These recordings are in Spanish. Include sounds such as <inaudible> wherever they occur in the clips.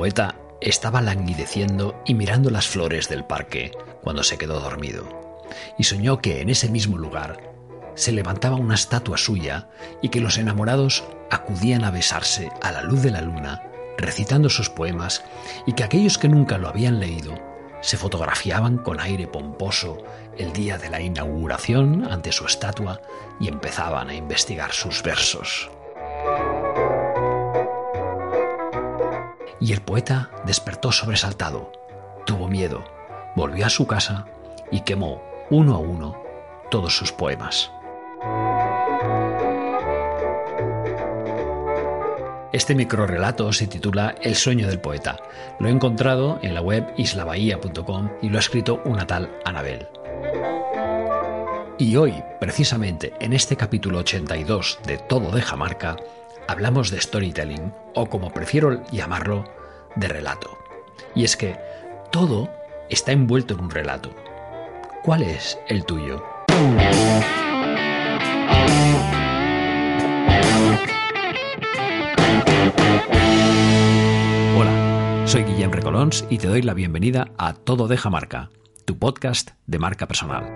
Poeta estaba languideciendo y mirando las flores del parque cuando se quedó dormido, y soñó que en ese mismo lugar se levantaba una estatua suya y que los enamorados acudían a besarse a la luz de la luna, recitando sus poemas, y que aquellos que nunca lo habían leído se fotografiaban con aire pomposo el día de la inauguración ante su estatua y empezaban a investigar sus versos. Y el poeta despertó sobresaltado, tuvo miedo, volvió a su casa y quemó uno a uno todos sus poemas. Este microrelato se titula El sueño del poeta. Lo he encontrado en la web islabahía.com y lo ha escrito una tal Anabel. Y hoy, precisamente en este capítulo 82 de Todo de Jamarca, hablamos de storytelling, o como prefiero llamarlo, de relato. Y es que todo está envuelto en un relato. ¿Cuál es el tuyo? Hola, soy Guillem Recolons y te doy la bienvenida a Todo Deja Marca, tu podcast de marca personal.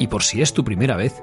Y por si es tu primera vez,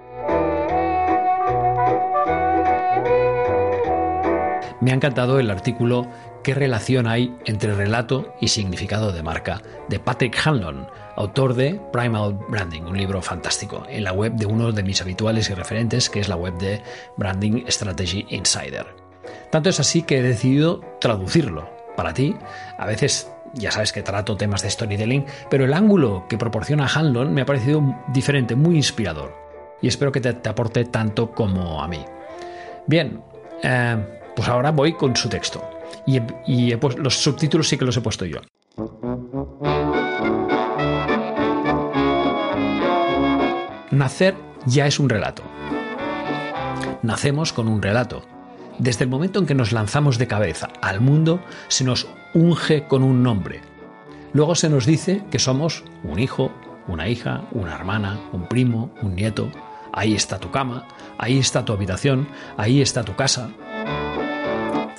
Me ha encantado el artículo ¿Qué relación hay entre relato y significado de marca? de Patrick Hanlon, autor de Primal Branding, un libro fantástico, en la web de uno de mis habituales y referentes, que es la web de Branding Strategy Insider. Tanto es así que he decidido traducirlo para ti. A veces ya sabes que trato temas de storytelling, pero el ángulo que proporciona Hanlon me ha parecido diferente, muy inspirador. Y espero que te, aporte tanto como a mí. Bien, eh, pues ahora voy con su texto. Y, los subtítulos sí que los he puesto yo. Nacer ya es un relato. Nacemos con un relato. Desde el momento en que nos lanzamos de cabeza al mundo, se nos unge con un nombre. Luego se nos dice que somos un hijo, una hija, una hermana, un primo, un nieto. Ahí está tu cama, ahí está tu habitación, ahí está tu casa.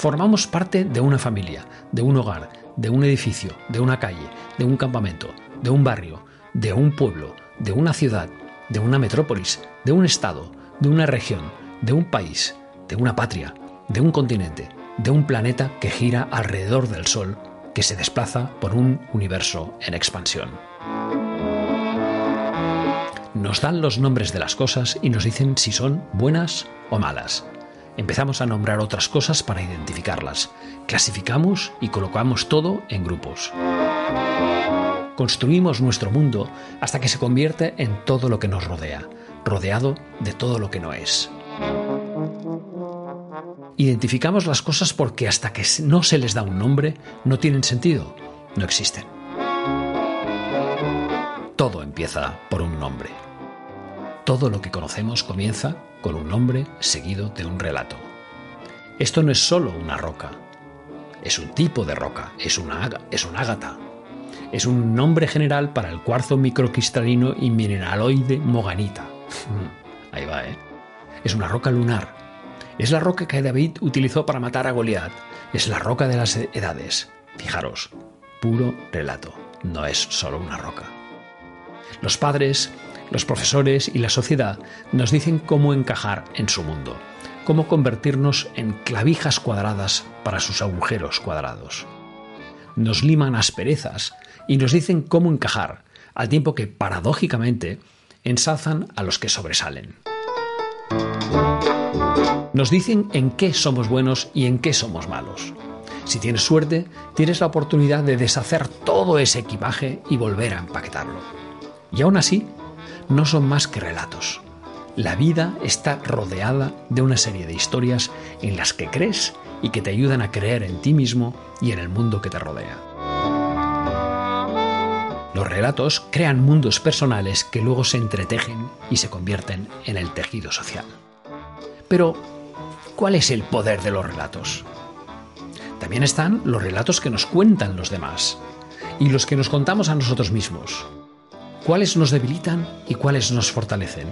Formamos parte de una familia, de un hogar, de un edificio, de una calle, de un campamento, de un barrio, de un pueblo, de una ciudad, de una metrópolis, de un estado, de una región, de un país, de una patria, de un continente, de un planeta que gira alrededor del Sol, que se desplaza por un universo en expansión. Nos dan los nombres de las cosas y nos dicen si son buenas o malas, Empezamos a nombrar otras cosas para identificarlas. Clasificamos y colocamos todo en grupos. Construimos nuestro mundo hasta que se convierte en todo lo que nos rodea, rodeado de todo lo que no es. Identificamos las cosas porque hasta que no se les da un nombre, no tienen sentido, no existen. Todo empieza por un nombre. Todo lo que conocemos comienza con un nombre seguido de un relato. Esto no es solo una roca, es un tipo de roca, es una, es ágata. Es un nombre general para el cuarzo microcristalino y mineraloide moganita. Ahí va, ¿eh? Es una roca lunar. Es la roca que David utilizó para matar a Goliat. Es la roca de las edades. Fijaros, puro relato. No es solo una roca. Los padres los profesores y la sociedad nos dicen cómo encajar en su mundo, cómo convertirnos en clavijas cuadradas para sus agujeros cuadrados. nos liman asperezas y nos dicen cómo encajar, al tiempo que, paradójicamente, ensalzan a los que sobresalen. Nos dicen en qué somos buenos y en qué somos malos. Si tienes suerte, tienes la oportunidad de deshacer todo ese equipaje y volver a empaquetarlo. Y aún así, no son más que relatos. La vida está rodeada de una serie de historias en las que crees y que te ayudan a creer en ti mismo y en el mundo que te rodea. Los relatos crean mundos personales que luego se entretejen y se convierten en el tejido social. Pero, ¿cuál es el poder de los relatos? También están los relatos que nos cuentan los demás y los que nos contamos a nosotros mismos. ¿Cuáles nos debilitan y cuáles nos fortalecen?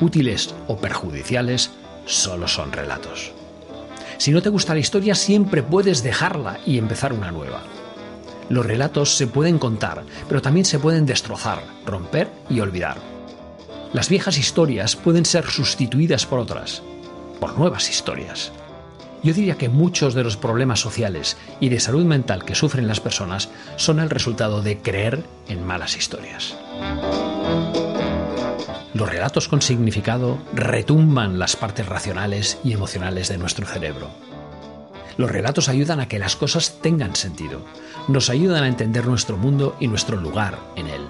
Útiles o perjudiciales solo son relatos. Si no te gusta la historia, siempre puedes dejarla y empezar una nueva. Los relatos se pueden contar, pero también se pueden destrozar, romper y olvidar. Las viejas historias pueden ser sustituidas por otras, por nuevas historias. Yo diría que muchos de los problemas sociales y de salud mental que sufren las personas son el resultado de creer en malas historias. Los relatos con significado retumban las partes racionales y emocionales de nuestro cerebro. Los relatos ayudan a que las cosas tengan sentido, nos ayudan a entender nuestro mundo y nuestro lugar en él.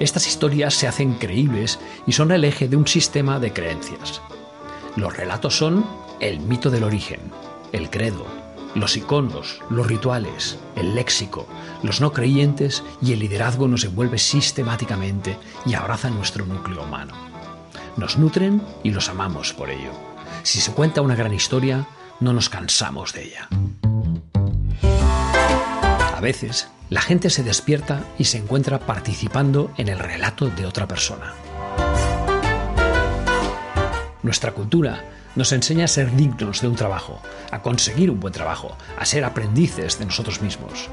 Estas historias se hacen creíbles y son el eje de un sistema de creencias. Los relatos son el mito del origen, el credo, los iconos, los rituales, el léxico, los no creyentes y el liderazgo nos envuelve sistemáticamente y abraza nuestro núcleo humano. Nos nutren y los amamos por ello. Si se cuenta una gran historia, no nos cansamos de ella. A veces, la gente se despierta y se encuentra participando en el relato de otra persona. Nuestra cultura nos enseña a ser dignos de un trabajo, a conseguir un buen trabajo, a ser aprendices de nosotros mismos.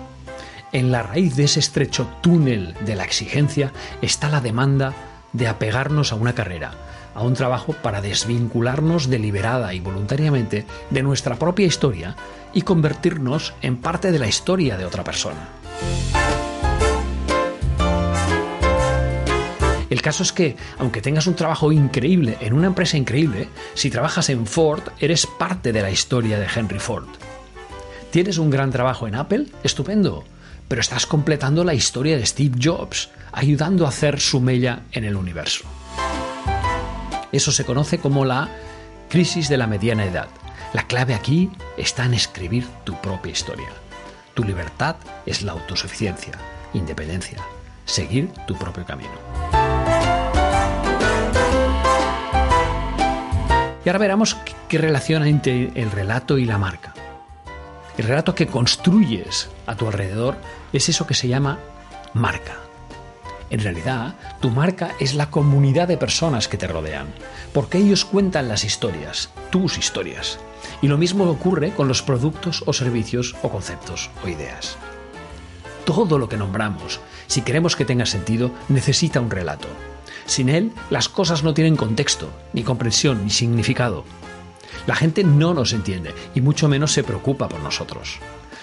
En la raíz de ese estrecho túnel de la exigencia está la demanda de apegarnos a una carrera, a un trabajo para desvincularnos deliberada y voluntariamente de nuestra propia historia y convertirnos en parte de la historia de otra persona. Caso es que, aunque tengas un trabajo increíble en una empresa increíble, si trabajas en Ford, eres parte de la historia de Henry Ford. ¿Tienes un gran trabajo en Apple? Estupendo. Pero estás completando la historia de Steve Jobs, ayudando a hacer su mella en el universo. Eso se conoce como la crisis de la mediana edad. La clave aquí está en escribir tu propia historia. Tu libertad es la autosuficiencia, independencia, seguir tu propio camino. Y ahora veremos qué relación hay entre el relato y la marca. El relato que construyes a tu alrededor es eso que se llama marca. En realidad, tu marca es la comunidad de personas que te rodean, porque ellos cuentan las historias, tus historias. Y lo mismo ocurre con los productos o servicios o conceptos o ideas. Todo lo que nombramos, si queremos que tenga sentido, necesita un relato. Sin él, las cosas no tienen contexto, ni comprensión, ni significado. La gente no nos entiende y mucho menos se preocupa por nosotros.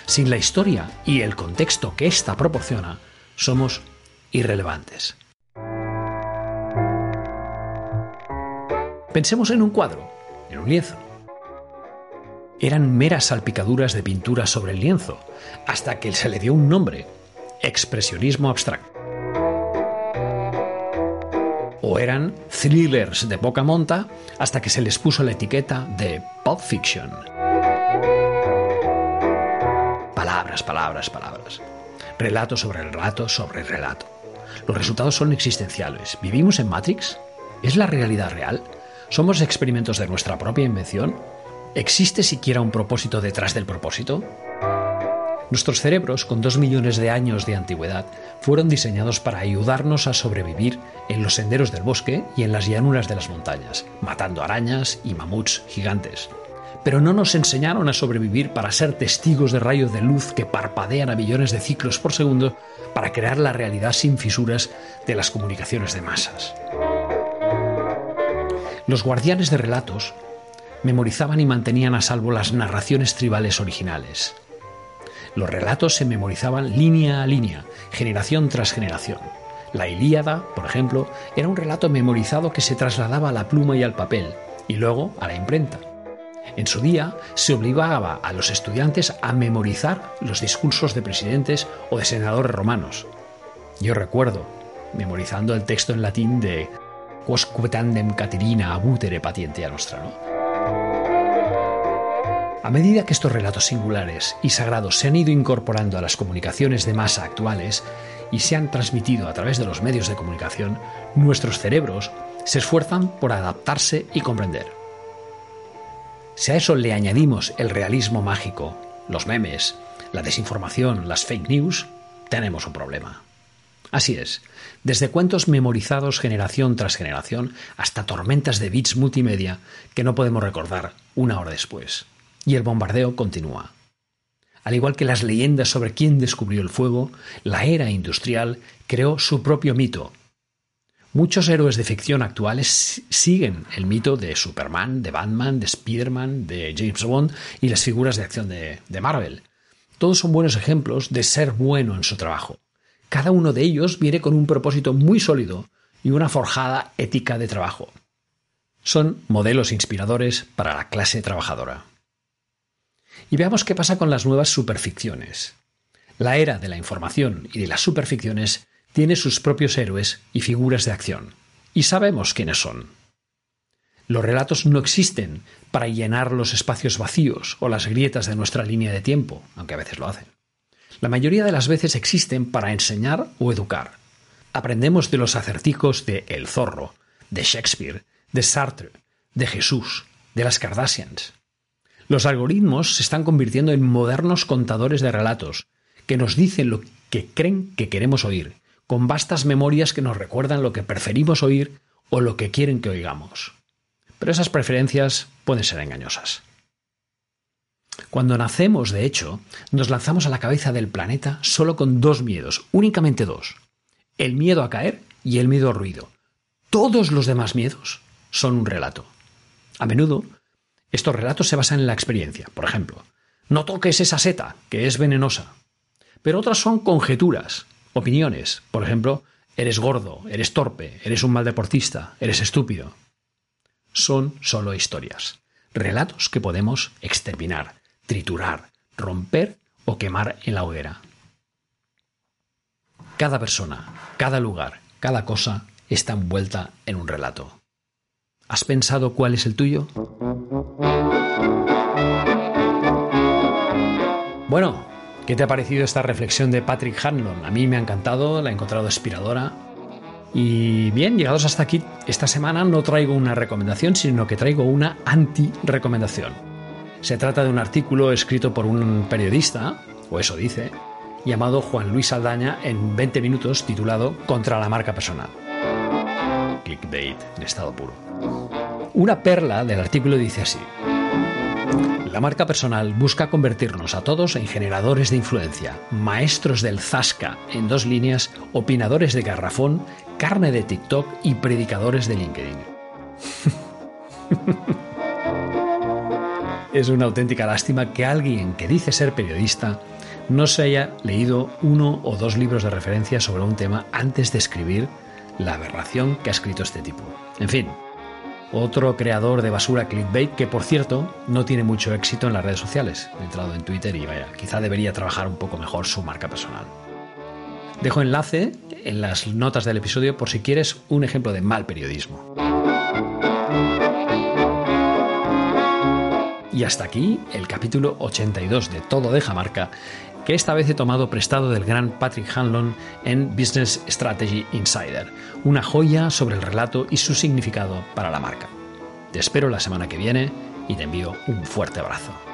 Sin la historia y el contexto que ésta proporciona, somos irrelevantes. Pensemos en un cuadro, en un lienzo. Eran meras salpicaduras de pintura sobre el lienzo, hasta que se le dio un nombre, expresionismo abstracto eran thrillers de poca monta hasta que se les puso la etiqueta de Pulp Fiction. Palabras, palabras, palabras. Relato sobre relato sobre relato. Los resultados son existenciales. ¿Vivimos en Matrix? ¿Es la realidad real? ¿Somos experimentos de nuestra propia invención? ¿Existe siquiera un propósito detrás del propósito? Nuestros cerebros, con dos millones de años de antigüedad, fueron diseñados para ayudarnos a sobrevivir en los senderos del bosque y en las llanuras de las montañas, matando arañas y mamuts gigantes. Pero no nos enseñaron a sobrevivir para ser testigos de rayos de luz que parpadean a millones de ciclos por segundo para crear la realidad sin fisuras de las comunicaciones de masas. Los guardianes de relatos memorizaban y mantenían a salvo las narraciones tribales originales, Los relatos se memorizaban línea a línea, generación tras generación. La Ilíada, por ejemplo, era un relato memorizado que se trasladaba a la pluma y al papel, y luego a la imprenta. En su día se obligaba a los estudiantes a memorizar los discursos de presidentes o de senadores romanos. Yo recuerdo, memorizando el texto en latín de Quosque tandem Caterina abutere patientia nostra, ¿no? A medida que estos relatos singulares y sagrados se han ido incorporando a las comunicaciones de masa actuales y se han transmitido a través de los medios de comunicación, nuestros cerebros se esfuerzan por adaptarse y comprender. Si a eso le añadimos el realismo mágico, los memes, la desinformación, las fake news, tenemos un problema. Así es, desde cuentos memorizados generación tras generación hasta tormentas de bits multimedia que no podemos recordar una hora después y el bombardeo continúa. Al igual que las leyendas sobre quién descubrió el fuego, la era industrial creó su propio mito. Muchos héroes de ficción actuales siguen el mito de Superman, de Batman, de Spider-Man, de James Bond y las figuras de acción de, de Marvel. Todos son buenos ejemplos de ser bueno en su trabajo. Cada uno de ellos viene con un propósito muy sólido y una forjada ética de trabajo. Son modelos inspiradores para la clase trabajadora. Y veamos qué pasa con las nuevas superficciones. La era de la información y de las superficciones tiene sus propios héroes y figuras de acción, y sabemos quiénes son. Los relatos no existen para llenar los espacios vacíos o las grietas de nuestra línea de tiempo, aunque a veces lo hacen. La mayoría de las veces existen para enseñar o educar. Aprendemos de los acerticos de El Zorro, de Shakespeare, de Sartre, de Jesús, de las Kardashians. Los algoritmos se están convirtiendo en modernos contadores de relatos, que nos dicen lo que creen que queremos oír, con vastas memorias que nos recuerdan lo que preferimos oír o lo que quieren que oigamos. Pero esas preferencias pueden ser engañosas. Cuando nacemos, de hecho, nos lanzamos a la cabeza del planeta solo con dos miedos, únicamente dos. El miedo a caer y el miedo al ruido. Todos los demás miedos son un relato. A menudo estos relatos se basan en la experiencia. Por ejemplo, no toques esa seta, que es venenosa. Pero otras son conjeturas, opiniones. Por ejemplo, eres gordo, eres torpe, eres un mal deportista, eres estúpido. Son solo historias, relatos que podemos exterminar, triturar, romper o quemar en la hoguera. Cada persona, cada lugar, cada cosa está envuelta en un relato. ¿Has pensado cuál es el tuyo? Bueno, ¿qué te ha parecido esta reflexión de Patrick Hanlon? A mí me ha encantado, la he encontrado inspiradora. Y bien, llegados hasta aquí, esta semana no traigo una recomendación, sino que traigo una anti-recomendación. Se trata de un artículo escrito por un periodista, o eso dice, llamado Juan Luis Aldaña en 20 minutos titulado Contra la marca personal. Clickbait en estado puro. Una perla del artículo dice así. La marca personal busca convertirnos a todos en generadores de influencia, maestros del zasca en dos líneas, opinadores de garrafón, carne de TikTok y predicadores de LinkedIn. <laughs> es una auténtica lástima que alguien que dice ser periodista no se haya leído uno o dos libros de referencia sobre un tema antes de escribir la aberración que ha escrito este tipo. En fin, otro creador de basura clickbait que, por cierto, no tiene mucho éxito en las redes sociales. He entrado en Twitter y vaya, quizá debería trabajar un poco mejor su marca personal. Dejo enlace en las notas del episodio por si quieres un ejemplo de mal periodismo. Y hasta aquí el capítulo 82 de Todo deja marca, que esta vez he tomado prestado del gran Patrick Hanlon en Business Strategy Insider, una joya sobre el relato y su significado para la marca. Te espero la semana que viene y te envío un fuerte abrazo.